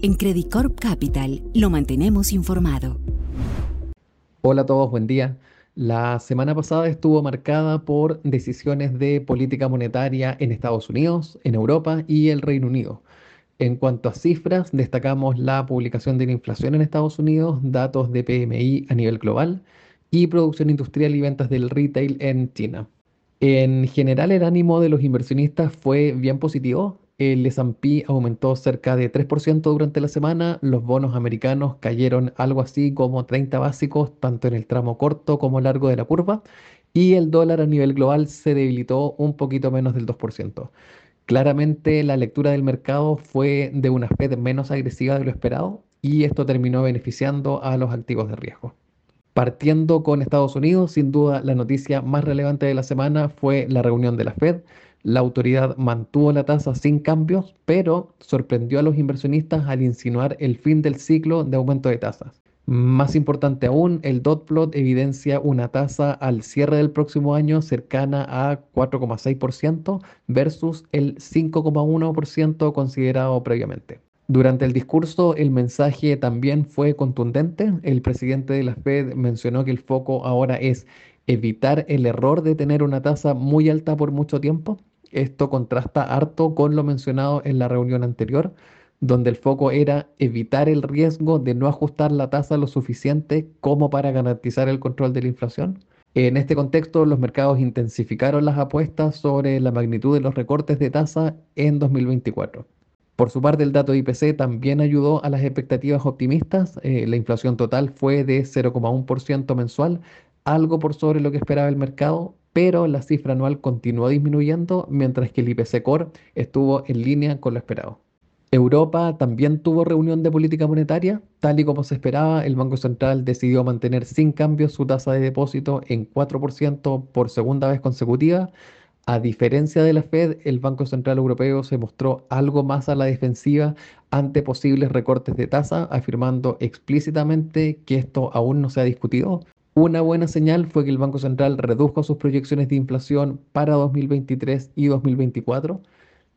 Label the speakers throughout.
Speaker 1: En Credit Corp Capital lo mantenemos informado.
Speaker 2: Hola a todos, buen día. La semana pasada estuvo marcada por decisiones de política monetaria en Estados Unidos, en Europa y el Reino Unido. En cuanto a cifras, destacamos la publicación de la inflación en Estados Unidos, datos de PMI a nivel global y producción industrial y ventas del retail en China. En general, el ánimo de los inversionistas fue bien positivo. El S&P aumentó cerca de 3% durante la semana, los bonos americanos cayeron algo así como 30 básicos, tanto en el tramo corto como largo de la curva, y el dólar a nivel global se debilitó un poquito menos del 2%. Claramente la lectura del mercado fue de una Fed menos agresiva de lo esperado y esto terminó beneficiando a los activos de riesgo. Partiendo con Estados Unidos, sin duda la noticia más relevante de la semana fue la reunión de la Fed. La autoridad mantuvo la tasa sin cambios, pero sorprendió a los inversionistas al insinuar el fin del ciclo de aumento de tasas. Más importante aún, el dot plot evidencia una tasa al cierre del próximo año cercana a 4,6% versus el 5,1% considerado previamente. Durante el discurso, el mensaje también fue contundente. El presidente de la Fed mencionó que el foco ahora es evitar el error de tener una tasa muy alta por mucho tiempo. Esto contrasta harto con lo mencionado en la reunión anterior, donde el foco era evitar el riesgo de no ajustar la tasa lo suficiente como para garantizar el control de la inflación. En este contexto, los mercados intensificaron las apuestas sobre la magnitud de los recortes de tasa en 2024. Por su parte, el dato de IPC también ayudó a las expectativas optimistas. Eh, la inflación total fue de 0,1% mensual, algo por sobre lo que esperaba el mercado, pero la cifra anual continuó disminuyendo, mientras que el IPC Core estuvo en línea con lo esperado. Europa también tuvo reunión de política monetaria. Tal y como se esperaba, el Banco Central decidió mantener sin cambios su tasa de depósito en 4% por segunda vez consecutiva, a diferencia de la Fed, el Banco Central Europeo se mostró algo más a la defensiva ante posibles recortes de tasa, afirmando explícitamente que esto aún no se ha discutido. Una buena señal fue que el Banco Central redujo sus proyecciones de inflación para 2023 y 2024.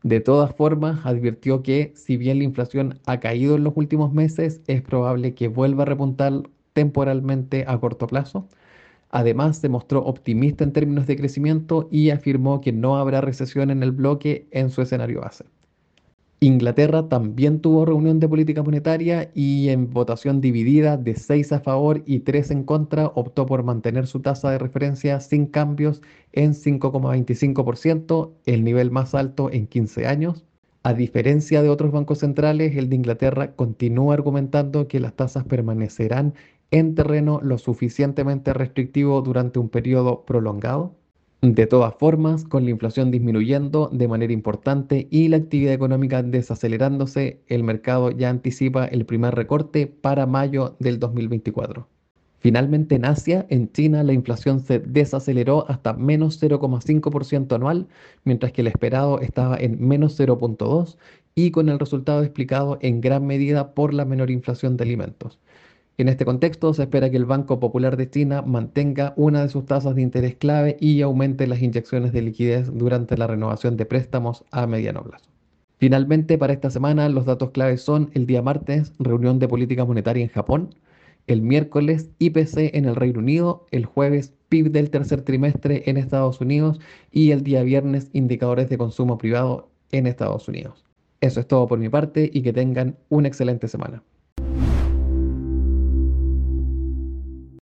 Speaker 2: De todas formas, advirtió que si bien la inflación ha caído en los últimos meses, es probable que vuelva a repuntar temporalmente a corto plazo. Además, se mostró optimista en términos de crecimiento y afirmó que no habrá recesión en el bloque en su escenario base. Inglaterra también tuvo reunión de política monetaria y en votación dividida de 6 a favor y 3 en contra optó por mantener su tasa de referencia sin cambios en 5,25%, el nivel más alto en 15 años. A diferencia de otros bancos centrales, el de Inglaterra continúa argumentando que las tasas permanecerán en terreno lo suficientemente restrictivo durante un periodo prolongado? De todas formas, con la inflación disminuyendo de manera importante y la actividad económica desacelerándose, el mercado ya anticipa el primer recorte para mayo del 2024. Finalmente, en Asia, en China, la inflación se desaceleró hasta menos 0,5% anual, mientras que el esperado estaba en menos 0,2% y con el resultado explicado en gran medida por la menor inflación de alimentos. En este contexto, se espera que el Banco Popular de China mantenga una de sus tasas de interés clave y aumente las inyecciones de liquidez durante la renovación de préstamos a mediano plazo. Finalmente, para esta semana, los datos claves son el día martes, reunión de política monetaria en Japón, el miércoles, IPC en el Reino Unido, el jueves, PIB del tercer trimestre en Estados Unidos y el día viernes, indicadores de consumo privado en Estados Unidos. Eso es todo por mi parte y que tengan una excelente semana.